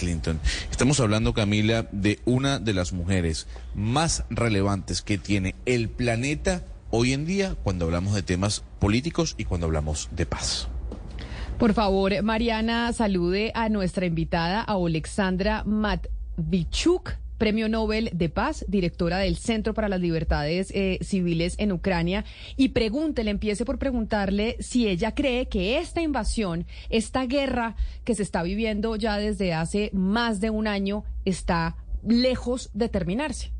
Clinton. Estamos hablando, Camila, de una de las mujeres más relevantes que tiene el planeta hoy en día cuando hablamos de temas políticos y cuando hablamos de paz. Por favor, Mariana, salude a nuestra invitada, a Alexandra Matvichuk. Premio Nobel de Paz, directora del Centro para las Libertades eh, Civiles en Ucrania, y pregúntele, empiece por preguntarle si ella cree que esta invasión, esta guerra que se está viviendo ya desde hace más de un año, está lejos de terminarse.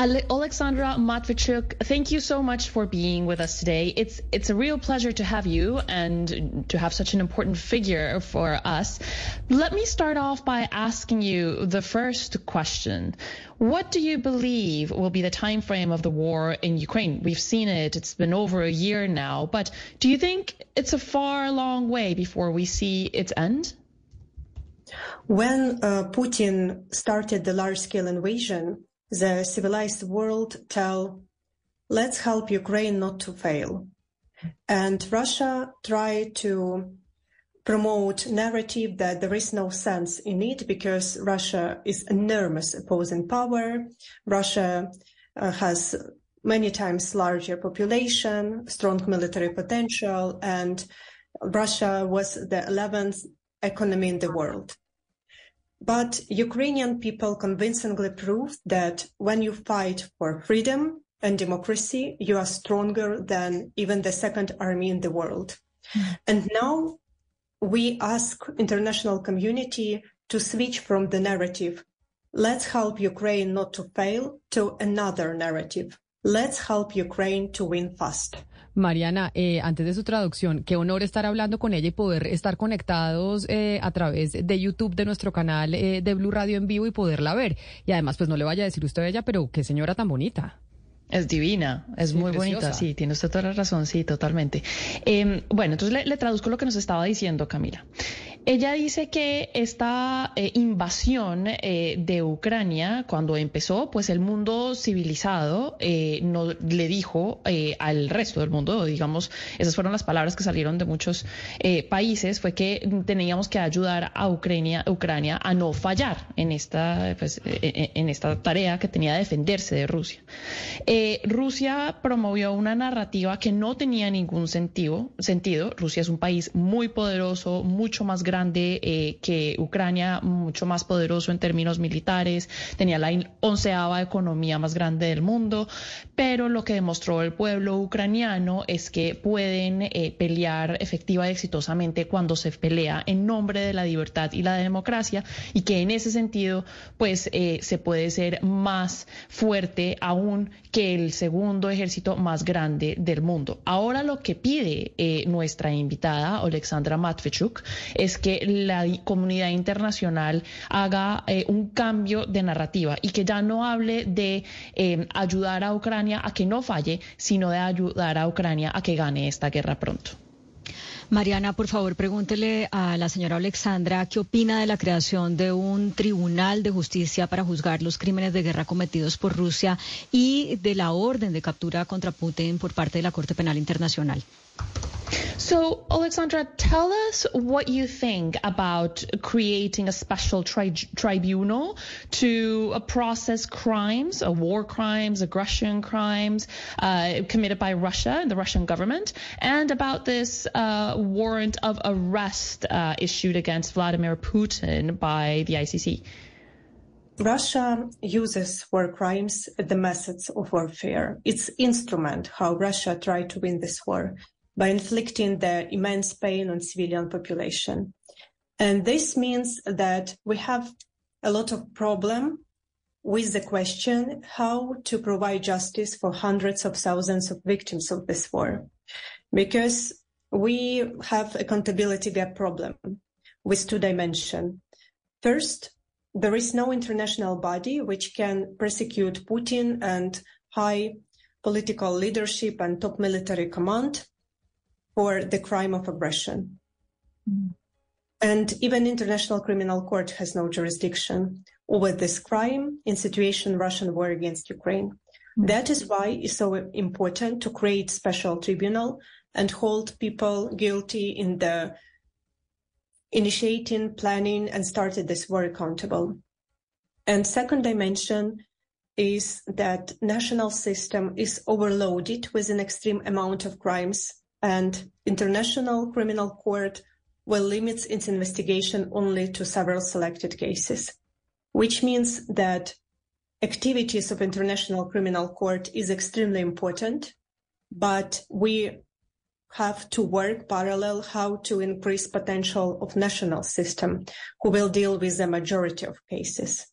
Alexandra Matviichuk, thank you so much for being with us today. It's it's a real pleasure to have you and to have such an important figure for us. Let me start off by asking you the first question. What do you believe will be the time frame of the war in Ukraine? We've seen it. It's been over a year now, but do you think it's a far long way before we see its end? When uh, Putin started the large-scale invasion, the civilized world tell, let's help Ukraine not to fail. And Russia tried to promote narrative that there is no sense in it because Russia is enormous opposing power. Russia uh, has many times larger population, strong military potential, and Russia was the 11th economy in the world. But Ukrainian people convincingly proved that when you fight for freedom and democracy, you are stronger than even the second army in the world. Mm. And now we ask international community to switch from the narrative, let's help Ukraine not to fail, to another narrative. Let's help Ukraine to win fast. Mariana, eh, antes de su traducción, qué honor estar hablando con ella y poder estar conectados eh, a través de YouTube de nuestro canal eh, de Blue Radio en vivo y poderla ver. Y además, pues no le vaya a decir usted a ella, pero qué señora tan bonita. Es divina, es muy bonita, sí, tiene usted toda la razón, sí, totalmente. Em, bueno, entonces le, le, traduzco lo que nos estaba diciendo Camila. Ella dice que esta eh, invasión eh, de Ucrania, cuando empezó, pues el mundo civilizado eh, no, le dijo eh, al resto del mundo, digamos, esas fueron las palabras que salieron de muchos eh, países, fue que teníamos que ayudar a Ucrania, Ucrania a no fallar en esta, pues, en esta tarea que tenía de defenderse de Rusia. Rusia promovió una narrativa que no tenía ningún sentido, sentido. Rusia es un país muy poderoso, mucho más grande grande eh, que Ucrania, mucho más poderoso en términos militares, tenía la onceava economía más grande del mundo, pero lo que demostró el pueblo ucraniano es que pueden eh, pelear efectiva y exitosamente cuando se pelea en nombre de la libertad y la democracia y que en ese sentido pues eh, se puede ser más fuerte aún que el segundo ejército más grande del mundo. Ahora lo que pide nuestra invitada, Alexandra Matvichuk, es que la comunidad internacional haga eh, un cambio de narrativa y que ya no hable de eh, ayudar a Ucrania a que no falle, sino de ayudar a Ucrania a que gane esta guerra pronto. Mariana, por favor, pregúntele a la señora Alexandra qué opina de la creación de un tribunal de justicia para juzgar los crímenes de guerra cometidos por Rusia y de la orden de captura contra Putin por parte de la Corte Penal Internacional. So, Alexandra, tell us what you think about creating a special tri tribunal to uh, process crimes, uh, war crimes, aggression crimes uh, committed by Russia and the Russian government, and about this uh, warrant of arrest uh, issued against Vladimir Putin by the ICC. Russia uses war crimes as the methods of warfare. It's instrument how Russia tried to win this war by inflicting the immense pain on civilian population. And this means that we have a lot of problem with the question how to provide justice for hundreds of thousands of victims of this war. Because we have accountability gap problem. with two dimensions. First, there is no international body which can prosecute Putin and high political leadership and top military command for the crime of aggression. Mm. And even International Criminal Court has no jurisdiction over this crime in situation Russian war against Ukraine. Mm. That is why it's so important to create special tribunal and hold people guilty in the initiating, planning, and started this war accountable. And second dimension is that national system is overloaded with an extreme amount of crimes and international criminal court will limit its investigation only to several selected cases, which means that activities of international criminal court is extremely important, but we have to work parallel how to increase potential of national system who will deal with the majority of cases.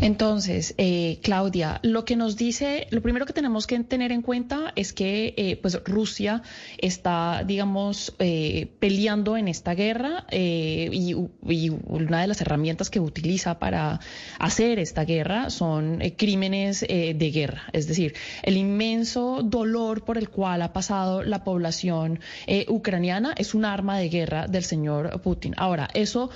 Entonces, eh, Claudia, lo que nos dice, lo primero que tenemos que tener en cuenta es que eh, pues Rusia está, digamos, eh, peleando en esta guerra y, una de las herramientas que utiliza para hacer esta guerra son crímenes de guerra, es decir, el inmenso dolor por el cual ha pasado la población ucraniana es un arma de guerra del señor Putin. Ahora, eso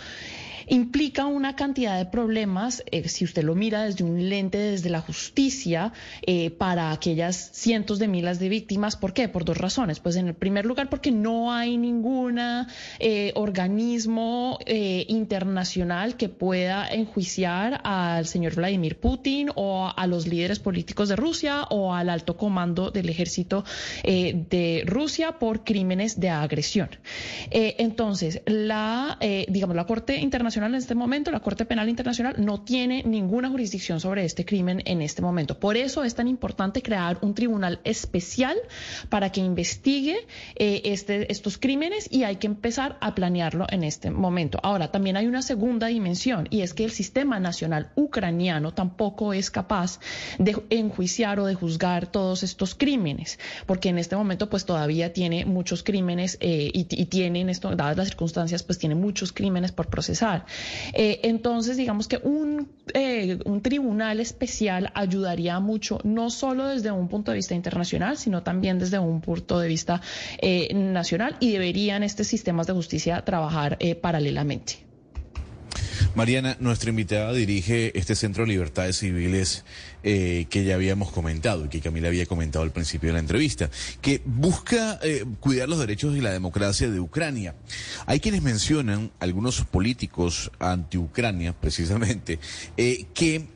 implica una cantidad de problemas, eh, si usted lo mira desde un lente, desde la justicia, eh, para aquellas cientos de miles de víctimas. ¿Por qué? Por dos razones. Pues en el primer lugar, porque no hay ningún eh, organismo internacional que pueda enjuiciar al señor Vladimir Putin o a los líderes políticos de Rusia o al alto comando del ejército de Rusia por crímenes de agresión. entonces, la, digamos, la Corte Internacional en este momento, la Corte Penal Internacional no tiene ninguna jurisdicción sobre este crimen en este momento. Por eso es tan importante crear un tribunal especial para que investigue eh, este, estos crímenes y hay que empezar a planearlo en este momento. Ahora, también hay una segunda dimensión y es que el sistema nacional ucraniano tampoco es capaz de enjuiciar o de juzgar todos estos crímenes, porque en este momento pues todavía tiene muchos crímenes eh, y, y tienen esto, dadas las circunstancias, pues tiene muchos crímenes por procesar. Eh, entonces, digamos que un, eh, un tribunal especial ayudaría mucho, no solo desde un punto de vista internacional, sino también desde un punto de vista eh, nacional y deberían estos sistemas de justicia trabajar paralelamente. Mariana, nuestra invitada dirige este Centro de Libertades Civiles eh, que ya habíamos comentado y que Camila había comentado al principio de la entrevista, que busca eh, cuidar los derechos y la democracia de Ucrania. Hay quienes mencionan, algunos políticos anti-Ucrania precisamente, eh, que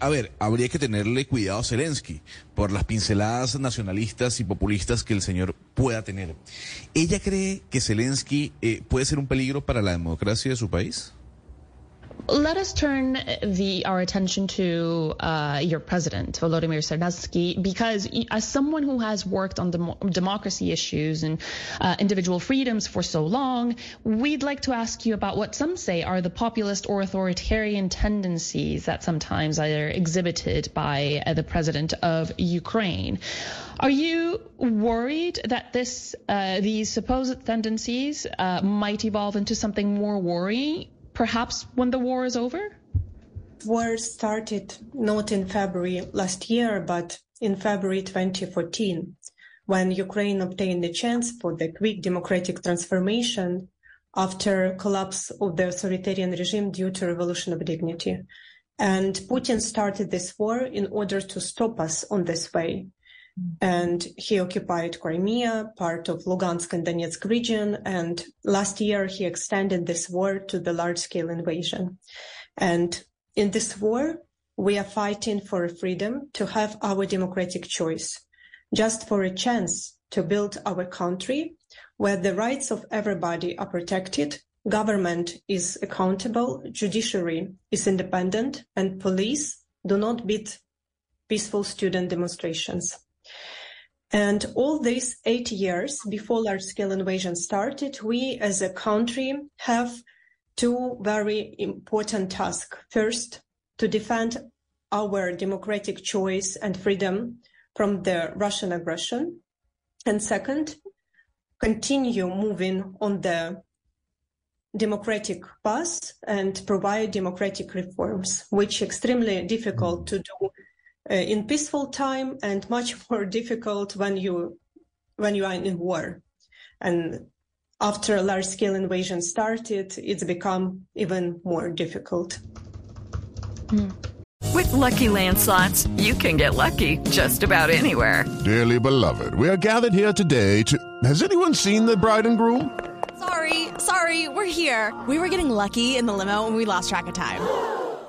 a ver, habría que tenerle cuidado a Zelensky por las pinceladas nacionalistas y populistas que el señor pueda tener. ¿Ella cree que Zelensky puede ser un peligro para la democracia de su país? Let us turn the our attention to uh, your president, Volodymyr Zelensky, because as someone who has worked on dem- democracy issues and uh, individual freedoms for so long, we'd like to ask you about what some say are the populist or authoritarian tendencies that sometimes are exhibited by uh, the president of Ukraine. Are you worried that this uh, these supposed tendencies uh, might evolve into something more worrying? Perhaps when the war is over? War started not in February last year, but in February 2014, when Ukraine obtained the chance for the quick democratic transformation after collapse of the authoritarian regime due to revolution of dignity. And Putin started this war in order to stop us on this way and he occupied Crimea, part of Lugansk and Donetsk region. And last year, he extended this war to the large scale invasion. And in this war, we are fighting for freedom to have our democratic choice, just for a chance to build our country where the rights of everybody are protected, government is accountable, judiciary is independent, and police do not beat peaceful student demonstrations. And all these eight years before large scale invasion started, we as a country have two very important tasks. First, to defend our democratic choice and freedom from the Russian aggression. And second, continue moving on the democratic path and provide democratic reforms, which extremely difficult to do uh, in peaceful time and much more difficult when you when you are in war. And after a large scale invasion started, it's become even more difficult. Mm. With lucky landslots, you can get lucky just about anywhere. Dearly beloved, we are gathered here today to. Has anyone seen the bride and groom? Sorry, sorry, we're here. We were getting lucky in the limo and we lost track of time.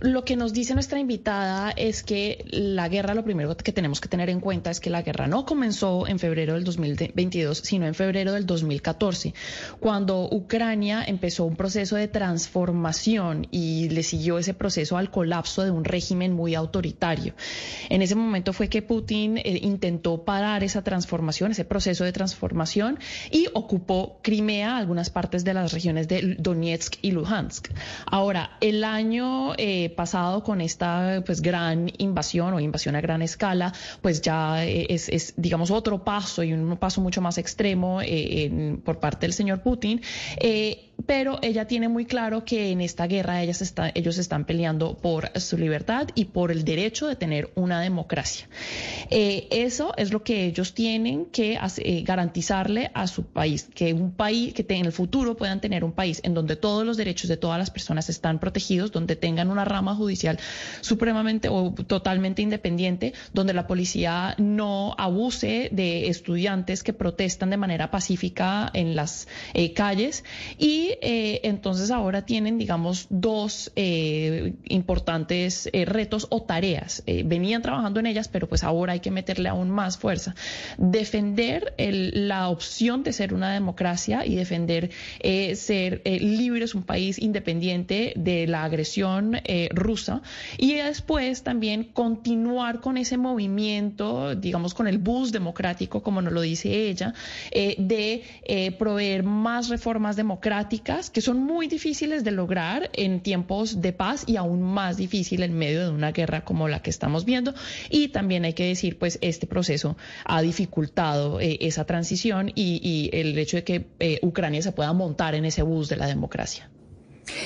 lo que nos dice nuestra invitada es que la guerra, lo primero que tenemos que tener en cuenta es que la guerra no comenzó en febrero del 2022, sino en febrero del 2014, cuando Ucrania empezó un proceso de transformación y le siguió ese proceso al colapso de un régimen muy autoritario. En ese momento fue que Putin eh, intentó parar esa transformación, ese proceso de transformación, y ocupó Crimea, algunas partes de las regiones de Donetsk y Luhansk. Ahora, el año... Eh, pasado con esta pues gran invasión o invasión a gran escala, pues ya eh, es, digamos otro paso y un paso mucho más extremo eh, por parte del señor Putin. Eh, pero ella tiene muy claro que en esta guerra ellas está, ellos están peleando por su libertad y por el derecho de tener una democracia. eso es lo que ellos tienen que garantizarle a su país, que un país, que en el futuro puedan tener un país en donde todos los derechos de todas las personas están protegidos, donde tengan una rama judicial supremamente o totalmente independiente, donde la policía no abuse de estudiantes que protestan de manera pacífica en las eh, calles. Y eh, entonces ahora tienen, digamos, dos eh, importantes retos o tareas. venían trabajando en ellas, pero pues ahora hay que meterle aún más fuerza. Defender la opción de ser una democracia y defender ser libres, un país independiente de la agresión rusa y después también continuar con ese movimiento, digamos, con el bus democrático, como nos lo dice ella, eh, de eh, proveer más reformas democráticas que son muy difíciles de lograr en tiempos de paz y aún más difícil en medio de una guerra como la que estamos viendo. Y también hay que decir, pues, este proceso ha dificultado eh, esa transición y, y, el hecho de que Ucrania se pueda montar en ese bus de la democracia.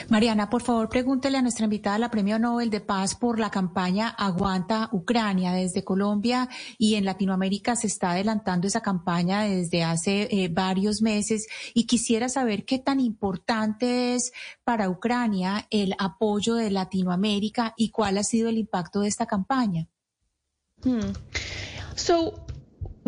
Mariana, por favor, pregúntele a nuestra invitada, la Premio Nobel de Paz, por la campaña Aguanta Ucrania desde Colombia y en Latinoamérica se está adelantando esa campaña desde hace eh, varios meses y quisiera saber qué tan importante es para Ucrania el apoyo de Latinoamérica y cuál ha sido el impacto de esta campaña. Hmm. So,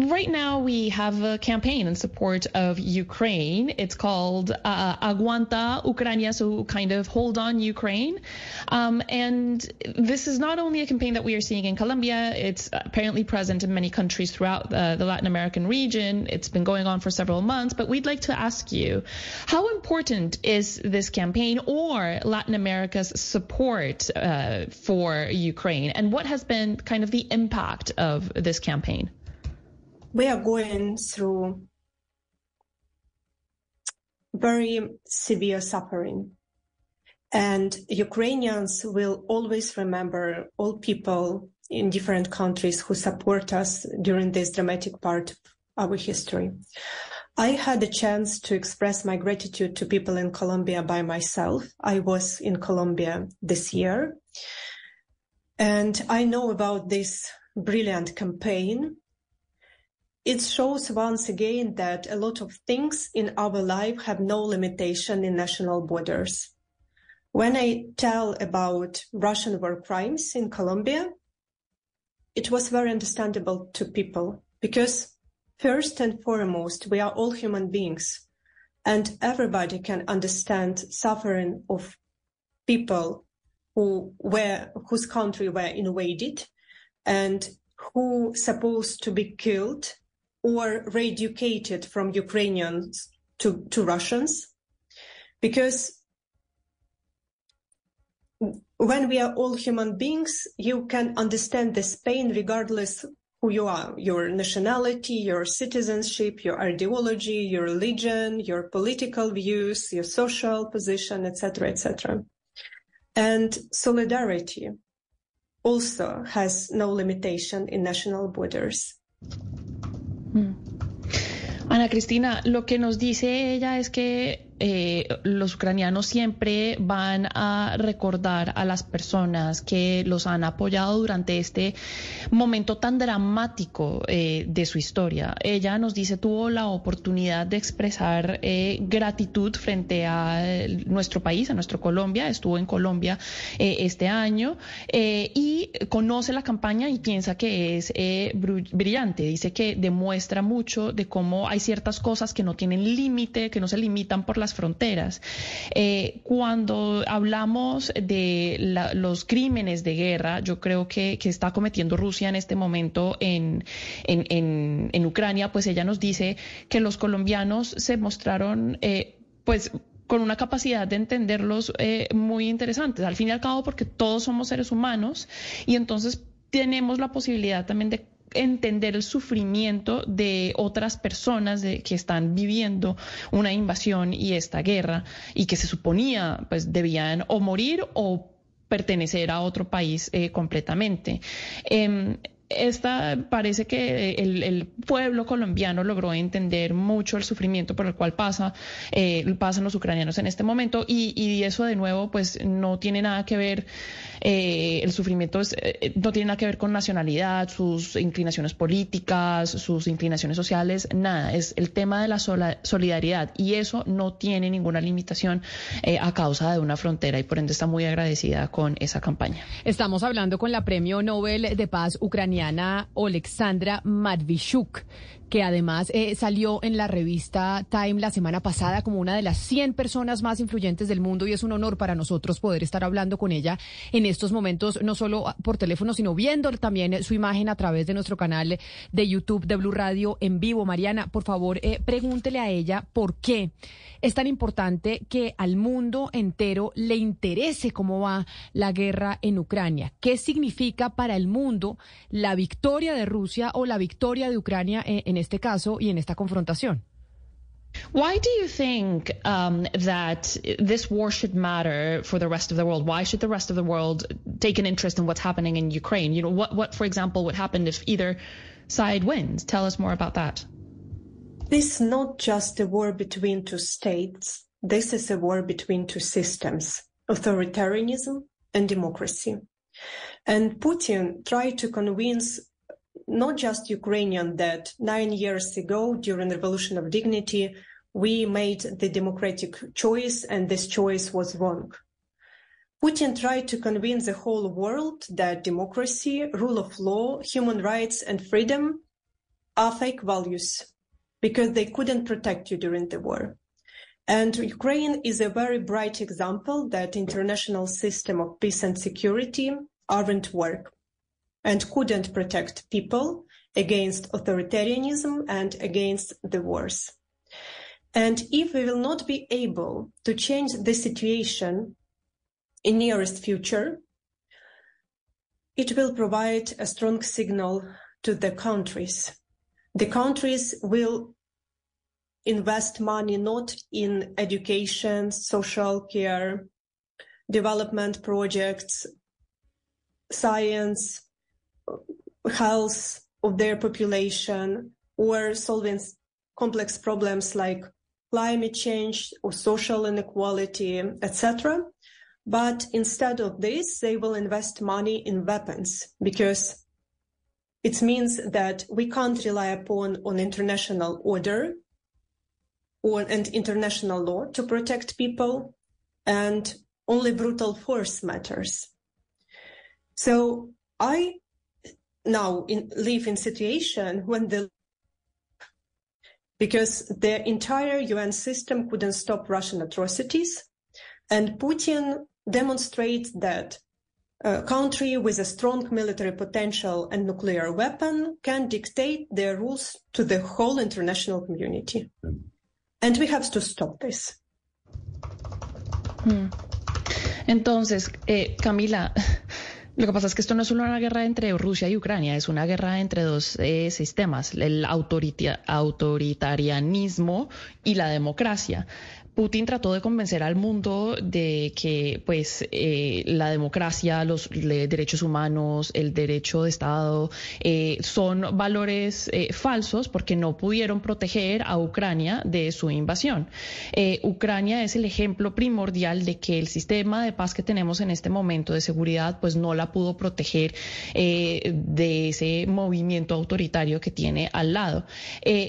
Right now, we have a campaign in support of Ukraine. It's called uh, Aguanta Ucrania, so kind of hold on Ukraine. Um, and this is not only a campaign that we are seeing in Colombia, it's apparently present in many countries throughout the, the Latin American region. It's been going on for several months, but we'd like to ask you how important is this campaign or Latin America's support uh, for Ukraine? And what has been kind of the impact of this campaign? We are going through very severe suffering. And Ukrainians will always remember all people in different countries who support us during this dramatic part of our history. I had a chance to express my gratitude to people in Colombia by myself. I was in Colombia this year. And I know about this brilliant campaign it shows once again that a lot of things in our life have no limitation in national borders. When I tell about Russian war crimes in Colombia, it was very understandable to people because first and foremost, we are all human beings and everybody can understand suffering of people who were, whose country were invaded and who supposed to be killed or re-educated from Ukrainians to, to Russians. Because when we are all human beings, you can understand this pain regardless who you are, your nationality, your citizenship, your ideology, your religion, your political views, your social position, etc., etc. And solidarity also has no limitation in national borders. Ana Cristina, lo que nos dice ella es que eh, los ucranianos siempre van a recordar a las personas que los han apoyado durante este momento tan dramático eh, de su historia. Ella nos dice tuvo la oportunidad de expresar eh, gratitud frente a nuestro país, a nuestro Colombia. Estuvo en Colombia este año y conoce la campaña y piensa que es brillante. Dice que demuestra mucho de cómo hay ciertas cosas que no tienen límite, que no se limitan por las fronteras. Eh, cuando hablamos de los crímenes de guerra, yo creo que, que, está cometiendo Rusia en este momento en, en, en, Ucrania, pues ella nos dice que los colombianos se mostraron, eh, pues, con una capacidad de entenderlos eh, muy interesantes, al fin y al cabo porque todos somos seres humanos y entonces tenemos la posibilidad también de entender el sufrimiento de otras personas de, que están viviendo una invasión y esta guerra y que se suponía pues debían o morir o pertenecer a otro país eh, completamente. Em, esta parece que el, pueblo colombiano logró entender mucho el sufrimiento por el cual pasa, eh, pasan los ucranianos en este momento y, eso de nuevo pues no tiene nada que ver eh, el sufrimiento eh, no tiene nada que ver con nacionalidad, sus inclinaciones políticas, sus inclinaciones sociales, nada. Es el tema de la solidaridad y eso no tiene ninguna limitación eh, a causa de una frontera y por ende está muy agradecida con esa campaña. Estamos hablando con la Premio Nobel de Paz ucraniana Alexandra Matvichuk que además eh, salió en la revista Time la semana pasada como una de las 100 personas más influyentes del mundo y es un honor para nosotros poder estar hablando con ella en estos momentos, no solo por teléfono, sino viendo también su imagen a través de nuestro canal de YouTube de Blue Radio en vivo. Mariana, por favor, eh, pregúntele a ella por qué es tan importante que al mundo entero le interese cómo va la guerra en Ucrania. ¿Qué significa para el mundo la victoria de Rusia o la victoria de Ucrania en, en este caso y en esta confrontación. Why do you think um, that this war should matter for the rest of the world? Why should the rest of the world take an interest in what's happening in Ukraine? You know, what, what, for example, would happen if either side wins? Tell us more about that. This is not just a war between two states. This is a war between two systems, authoritarianism and democracy. And Putin tried to convince not just Ukrainian that nine years ago during the Revolution of Dignity, we made the democratic choice and this choice was wrong. Putin tried to convince the whole world that democracy, rule of law, human rights and freedom are fake values because they couldn't protect you during the war. And Ukraine is a very bright example that international system of peace and security aren't work and couldn't protect people against authoritarianism and against the wars. And if we will not be able to change the situation in nearest future, it will provide a strong signal to the countries. The countries will invest money not in education, social care, development projects, science, health of their population or solving complex problems like climate change or social inequality, etc. But instead of this, they will invest money in weapons because it means that we can't rely upon on international order or and international law to protect people and only brutal force matters. So I now in, live in situation when the because the entire UN system couldn't stop Russian atrocities, and Putin demonstrates that a country with a strong military potential and nuclear weapon can dictate their rules to the whole international community. And we have to stop this. Hmm. Entonces, eh, Camila, Lo que pasa es que esto no es solo una guerra entre Rusia y Ucrania, es una guerra entre dos eh, sistemas, el autoritarianismo y la democracia. Putin trató de convencer al mundo de que pues eh, la democracia, los derechos humanos, el derecho de Estado eh, son valores eh, falsos porque no pudieron proteger a Ucrania de su invasión. Ucrania es el ejemplo primordial de que el sistema de paz que tenemos en este momento de seguridad pues no la pudo proteger de ese movimiento autoritario que tiene al lado.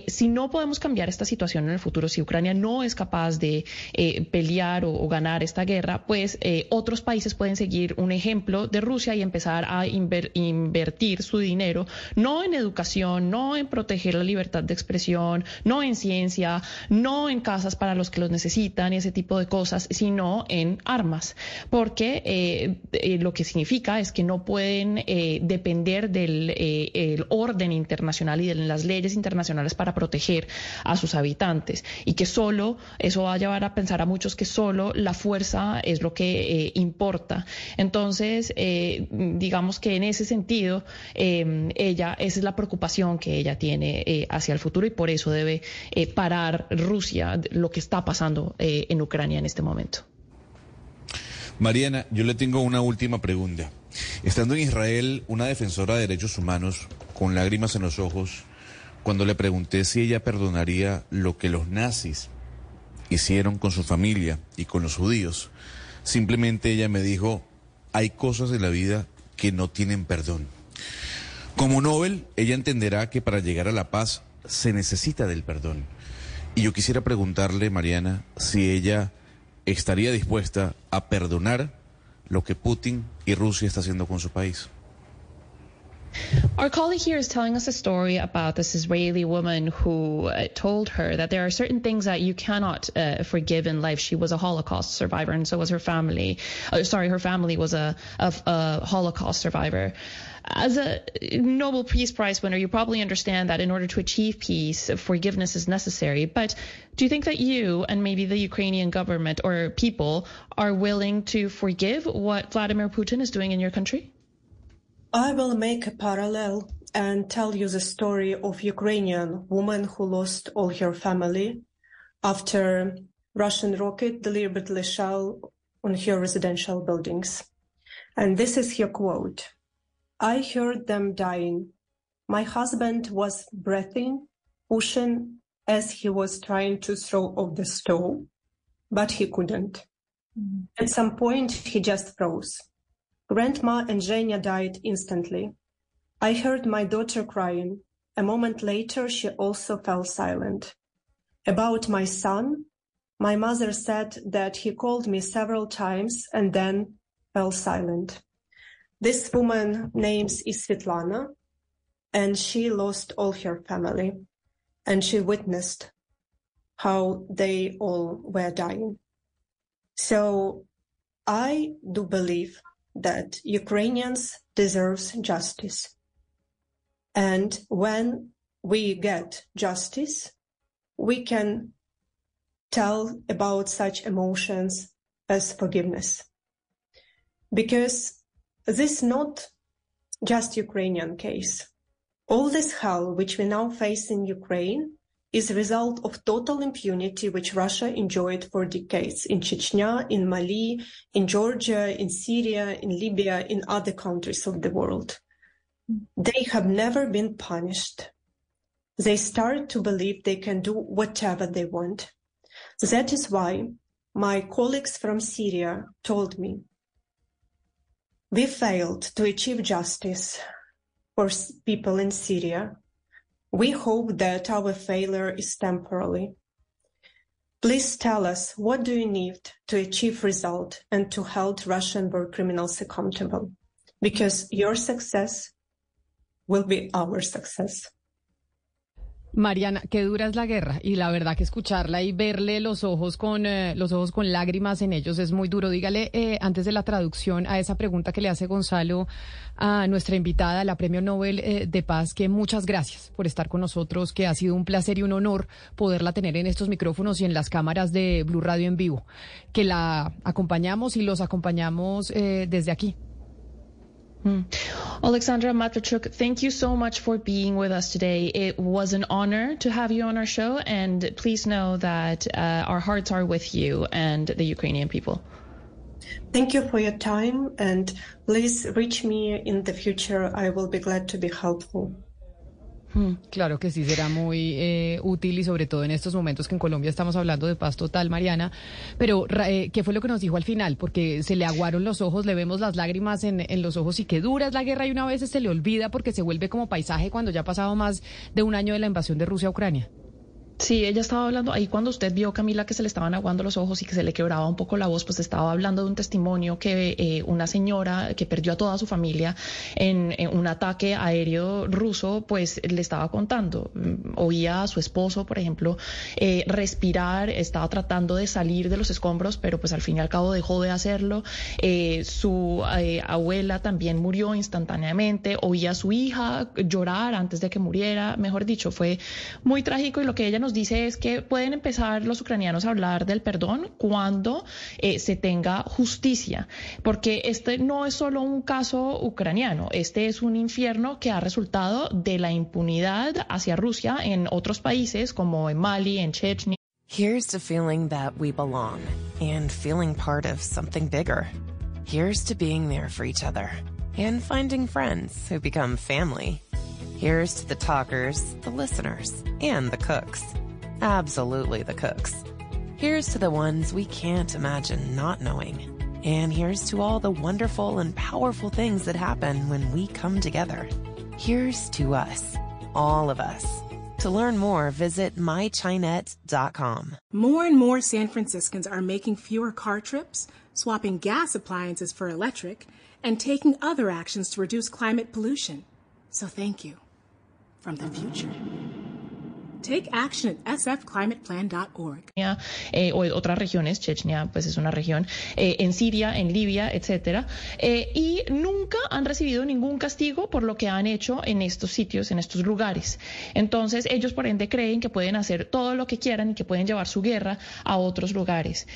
si no podemos cambiar esta situación en el futuro, si Ucrania no es capaz de eh, pelear o, ganar esta guerra, pues eh, otros países pueden seguir un ejemplo de Rusia y empezar a invertir su dinero no en educación, no en proteger la libertad de expresión, no en ciencia, no en casas para los que los necesitan y ese tipo de cosas, sino en armas, porque eh, lo que significa es que no pueden depender del el orden internacional y de las leyes internacionales para proteger a sus habitantes y que solo eso va llevar a pensar a muchos que solo la fuerza es lo que eh, importa. Entonces, eh, digamos que en ese sentido, eh, ella, esa es la preocupación que ella tiene hacia el futuro y por eso debe parar Rusia lo que está pasando en Ucrania en este momento. Mariana, yo le tengo una última pregunta. Estando en Israel, una defensora de derechos humanos, con lágrimas en los ojos, cuando le pregunté si ella perdonaría lo que los nazis hicieron con su familia y con los judíos. Simplemente ella me dijo, hay cosas en la vida que no tienen perdón. Como Nobel, ella entenderá que para llegar a la paz se necesita del perdón. Y yo quisiera preguntarle, Mariana, si ella estaría dispuesta a perdonar lo que Putin y Rusia está haciendo con su país. Our colleague here is telling us a story about this Israeli woman who uh, told her that there are certain things that you cannot uh, forgive in life. She was a Holocaust survivor, and so was her family. Uh, sorry, her family was a, a, a Holocaust survivor. As a Nobel Peace Prize winner, you probably understand that in order to achieve peace, forgiveness is necessary. But do you think that you and maybe the Ukrainian government or people are willing to forgive what Vladimir Putin is doing in your country? I will make a parallel and tell you the story of Ukrainian woman who lost all her family after Russian rocket deliberately shell on her residential buildings. And this is her quote. I heard them dying. My husband was breathing, pushing as he was trying to throw off the stove, but he couldn't. Mm-hmm. At some point, he just froze. Grandma and Zhenya died instantly. I heard my daughter crying. A moment later, she also fell silent. About my son, my mother said that he called me several times and then fell silent. This woman names is Svetlana, and she lost all her family, and she witnessed how they all were dying. So I do believe that Ukrainians deserves justice. And when we get justice, we can tell about such emotions as forgiveness. Because this is not just Ukrainian case. All this hell which we now face in Ukraine is a result of total impunity which Russia enjoyed for decades in Chechnya, in Mali, in Georgia, in Syria, in Libya, in other countries of the world. They have never been punished. They start to believe they can do whatever they want. That is why my colleagues from Syria told me we failed to achieve justice for people in Syria we hope that our failure is temporary. Please tell us what do you need to achieve result and to hold Russian war criminals accountable? Because your success will be our success. Mariana, qué dura es la guerra y la verdad que escucharla y verle los ojos con eh, los ojos con lágrimas en ellos es muy duro. Dígale eh, antes de la traducción a esa pregunta que le hace Gonzalo a nuestra invitada, la Premio Nobel eh, de Paz, que muchas gracias por estar con nosotros, que ha sido un placer y un honor poderla tener en estos micrófonos y en las cámaras de Blue Radio en vivo, que la acompañamos y los acompañamos desde aquí. Hmm. Alexandra Matviichuk, thank you so much for being with us today. It was an honor to have you on our show, and please know that uh, our hearts are with you and the Ukrainian people. Thank you for your time, and please reach me in the future. I will be glad to be helpful. Hmm, claro que sí, será muy eh, útil y sobre todo en estos momentos que en Colombia estamos hablando de paz total, Mariana. Pero, eh, ¿qué fue lo que nos dijo al final? Porque se le aguaron los ojos, le vemos las lágrimas en, en los ojos y que dura es la guerra y una vez se le olvida porque se vuelve como paisaje cuando ya ha pasado más de un año de la invasión de Rusia a Ucrania. Sí, ella estaba hablando, ahí cuando usted vio, Camila, que se le estaban aguando los ojos y que se le quebraba un poco la voz, pues estaba hablando de un testimonio que eh, una señora que perdió a toda su familia en, un ataque aéreo ruso, pues le estaba contando. Mm, oía a su esposo, por ejemplo, eh, respirar, estaba tratando de salir de los escombros, pero pues al fin y al cabo dejó de hacerlo. Eh, su abuela también murió instantáneamente, oía a su hija llorar antes de que muriera, mejor dicho, fue muy trágico y lo que ella nos dice es que pueden empezar los ucranianos a hablar del perdón cuando eh, se tenga justicia, porque este no es solo un caso ucraniano, este es un infierno que ha resultado de la impunidad hacia Rusia en otros países como en Mali, en Chechnya. Here's to feeling that we belong and feeling part of something bigger. Here's to being there for each other and finding friends who become family. Here's to the talkers, the listeners, and the cooks. Absolutely the cooks. Here's to the ones we can't imagine not knowing. And here's to all the wonderful and powerful things that happen when we come together. Here's to us, all of us. To learn more, visit mychinet.com. More and more San Franciscans are making fewer car trips, swapping gas appliances for electric, and taking other actions to reduce climate pollution. So thank you from the future. Take action at sfclimateplan.org. Eh, o otras regiones, Chechnya pues es una región, eh, en Siria, en Libia, etcétera, eh, y nunca han recibido ningún castigo por lo que han hecho en estos sitios, en estos lugares. Entonces ellos por ende creen que pueden hacer todo lo que quieran y que pueden llevar su guerra a otros lugares.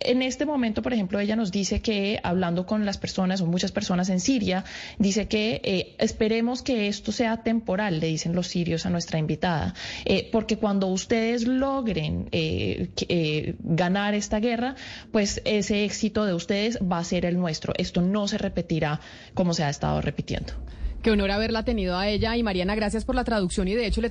En este momento, por ejemplo, ella nos dice que hablando con las personas o muchas personas en Siria, dice que eh, esperemos que esto sea temporal, le dicen los sirios a nuestra invitada, eh, porque cuando ustedes logren eh, ganar esta guerra, pues ese éxito de ustedes va a ser el nuestro. Esto no se repetirá como se ha estado repitiendo. Qué honor haberla tenido a ella y Mariana, gracias por la traducción y de hecho le